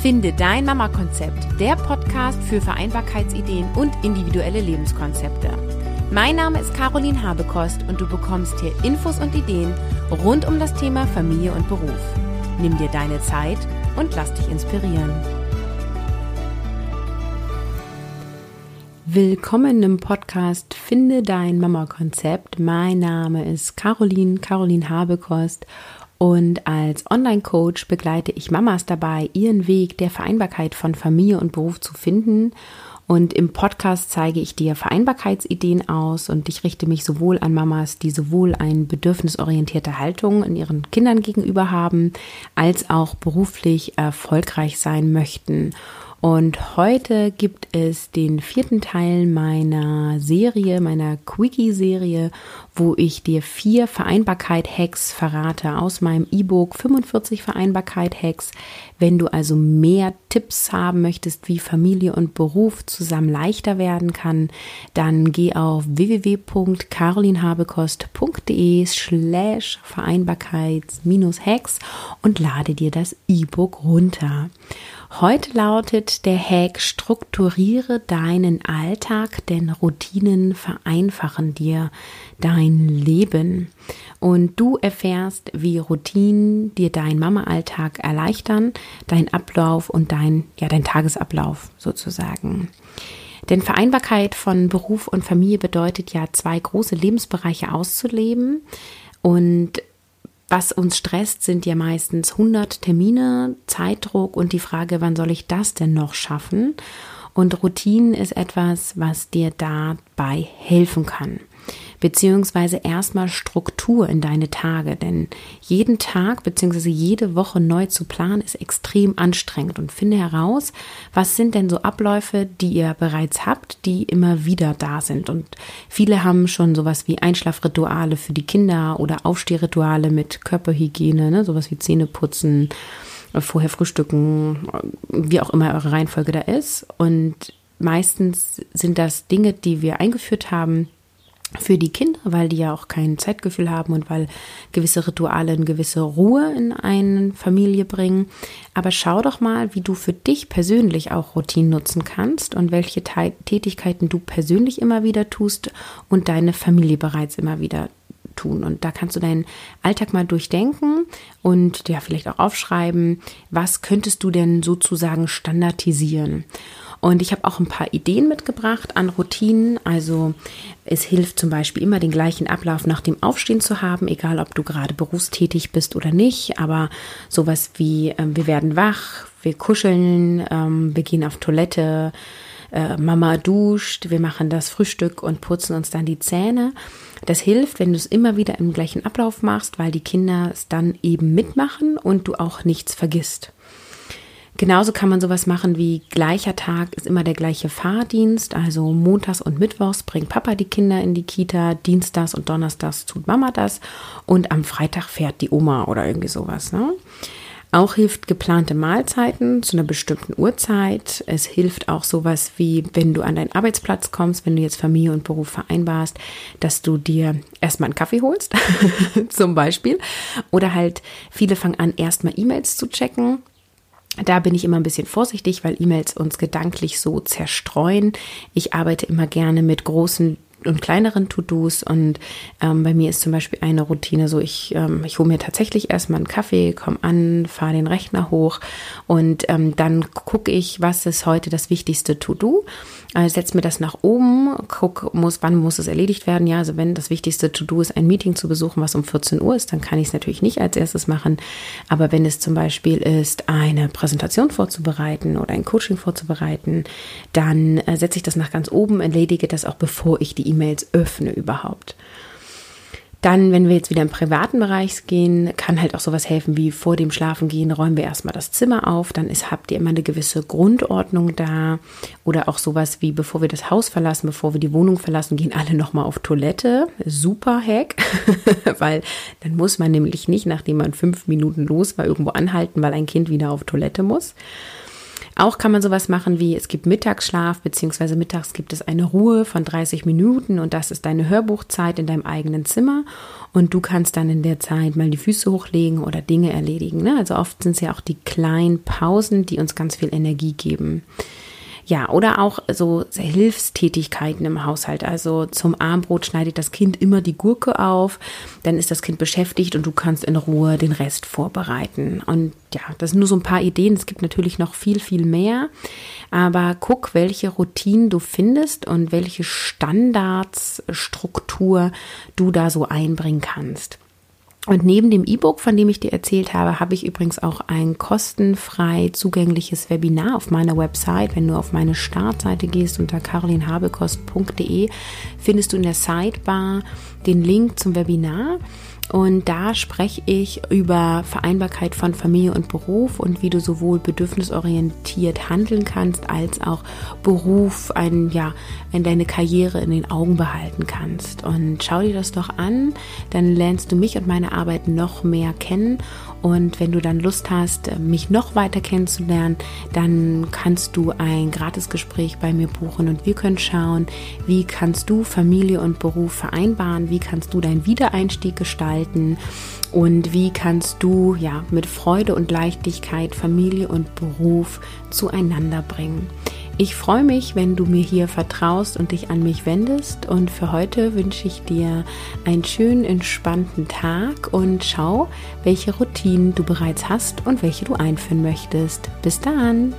Finde dein Mama-Konzept, der Podcast für Vereinbarkeitsideen und individuelle Lebenskonzepte. Mein Name ist Caroline Habekost und du bekommst hier Infos und Ideen rund um das Thema Familie und Beruf. Nimm dir deine Zeit und lass dich inspirieren. Willkommen im Podcast Finde dein Mama-Konzept. Mein Name ist Caroline, Caroline Habekost und als Online-Coach begleite ich Mamas dabei, ihren Weg der Vereinbarkeit von Familie und Beruf zu finden. Und im Podcast zeige ich dir Vereinbarkeitsideen aus und ich richte mich sowohl an Mamas, die sowohl eine bedürfnisorientierte Haltung in ihren Kindern gegenüber haben, als auch beruflich erfolgreich sein möchten. Und heute gibt es den vierten Teil meiner Serie, meiner Quickie-Serie, wo ich dir vier Vereinbarkeit-Hacks verrate aus meinem E-Book 45 Vereinbarkeit-Hacks. Wenn du also mehr Tipps haben möchtest, wie Familie und Beruf zusammen leichter werden kann, dann geh auf www.carolinhabekost.de slash Vereinbarkeits-Hacks und lade dir das E-Book runter. Heute lautet der Hack, strukturiere deinen Alltag, denn Routinen vereinfachen dir dein Leben. Und du erfährst, wie Routinen dir deinen Mama-Alltag erleichtern, dein Ablauf und dein, ja, dein Tagesablauf sozusagen. Denn Vereinbarkeit von Beruf und Familie bedeutet ja, zwei große Lebensbereiche auszuleben. Und was uns stresst, sind ja meistens 100 Termine, Zeitdruck und die Frage, wann soll ich das denn noch schaffen? Und Routinen ist etwas, was dir dabei helfen kann beziehungsweise erstmal Struktur in deine Tage. Denn jeden Tag beziehungsweise jede Woche neu zu planen ist extrem anstrengend und finde heraus, was sind denn so Abläufe, die ihr bereits habt, die immer wieder da sind. Und viele haben schon sowas wie Einschlafrituale für die Kinder oder Aufstehrituale mit Körperhygiene, ne, sowas wie Zähneputzen, vorher frühstücken, wie auch immer eure Reihenfolge da ist. Und meistens sind das Dinge, die wir eingeführt haben, für die Kinder, weil die ja auch kein Zeitgefühl haben und weil gewisse Rituale eine gewisse Ruhe in eine Familie bringen. Aber schau doch mal, wie du für dich persönlich auch Routinen nutzen kannst und welche Tätigkeiten du persönlich immer wieder tust und deine Familie bereits immer wieder tun. Und da kannst du deinen Alltag mal durchdenken und ja, vielleicht auch aufschreiben, was könntest du denn sozusagen standardisieren. Und ich habe auch ein paar Ideen mitgebracht an Routinen. Also es hilft zum Beispiel immer den gleichen Ablauf nach dem Aufstehen zu haben, egal ob du gerade berufstätig bist oder nicht. Aber sowas wie äh, wir werden wach, wir kuscheln, ähm, wir gehen auf Toilette, äh, Mama duscht, wir machen das Frühstück und putzen uns dann die Zähne. Das hilft, wenn du es immer wieder im gleichen Ablauf machst, weil die Kinder es dann eben mitmachen und du auch nichts vergisst. Genauso kann man sowas machen wie gleicher Tag ist immer der gleiche Fahrdienst. Also montags und mittwochs bringt Papa die Kinder in die Kita, dienstags und donnerstags tut Mama das und am Freitag fährt die Oma oder irgendwie sowas. Ne? Auch hilft geplante Mahlzeiten zu einer bestimmten Uhrzeit. Es hilft auch sowas wie, wenn du an deinen Arbeitsplatz kommst, wenn du jetzt Familie und Beruf vereinbarst, dass du dir erstmal einen Kaffee holst, zum Beispiel. Oder halt, viele fangen an, erstmal E-Mails zu checken da bin ich immer ein bisschen vorsichtig, weil E-Mails uns gedanklich so zerstreuen. Ich arbeite immer gerne mit großen und kleineren To-Dos. Und ähm, bei mir ist zum Beispiel eine Routine so, ich, ähm, ich hole mir tatsächlich erstmal einen Kaffee, komme an, fahre den Rechner hoch und ähm, dann gucke ich, was ist heute das wichtigste To-Do, äh, setze mir das nach oben, guck, muss, wann muss es erledigt werden, ja, also wenn das wichtigste To-Do ist, ein Meeting zu besuchen, was um 14 Uhr ist, dann kann ich es natürlich nicht als erstes machen, aber wenn es zum Beispiel ist, eine Präsentation vorzubereiten oder ein Coaching vorzubereiten, dann äh, setze ich das nach ganz oben, erledige das auch bevor ich die E-Mails öffne überhaupt. Dann, wenn wir jetzt wieder im privaten Bereich gehen, kann halt auch sowas helfen wie vor dem Schlafengehen räumen wir erstmal das Zimmer auf, dann ist, habt ihr immer eine gewisse Grundordnung da. Oder auch sowas wie, bevor wir das Haus verlassen, bevor wir die Wohnung verlassen, gehen alle nochmal auf Toilette. Super Hack, weil dann muss man nämlich nicht, nachdem man fünf Minuten los war, irgendwo anhalten, weil ein Kind wieder auf Toilette muss. Auch kann man sowas machen wie, es gibt Mittagsschlaf, beziehungsweise mittags gibt es eine Ruhe von 30 Minuten und das ist deine Hörbuchzeit in deinem eigenen Zimmer und du kannst dann in der Zeit mal die Füße hochlegen oder Dinge erledigen. Ne? Also oft sind es ja auch die kleinen Pausen, die uns ganz viel Energie geben. Ja, oder auch so Hilfstätigkeiten im Haushalt. Also zum Armbrot schneidet das Kind immer die Gurke auf, dann ist das Kind beschäftigt und du kannst in Ruhe den Rest vorbereiten. Und ja, das sind nur so ein paar Ideen. Es gibt natürlich noch viel, viel mehr. Aber guck, welche Routinen du findest und welche Standardsstruktur du da so einbringen kannst. Und neben dem E-Book, von dem ich dir erzählt habe, habe ich übrigens auch ein kostenfrei zugängliches Webinar auf meiner Website. Wenn du auf meine Startseite gehst unter carolinhabekost.de, findest du in der Sidebar den Link zum Webinar. Und da spreche ich über Vereinbarkeit von Familie und Beruf und wie du sowohl bedürfnisorientiert handeln kannst, als auch Beruf, ein, ja, in deine Karriere in den Augen behalten kannst. Und schau dir das doch an, dann lernst du mich und meine Arbeit noch mehr kennen und wenn du dann Lust hast, mich noch weiter kennenzulernen, dann kannst du ein Gratisgespräch bei mir buchen und wir können schauen, wie kannst du Familie und Beruf vereinbaren, wie kannst du deinen Wiedereinstieg gestalten und wie kannst du ja mit Freude und Leichtigkeit Familie und Beruf zueinander bringen. Ich freue mich, wenn du mir hier vertraust und dich an mich wendest. Und für heute wünsche ich dir einen schönen, entspannten Tag und schau, welche Routinen du bereits hast und welche du einführen möchtest. Bis dann!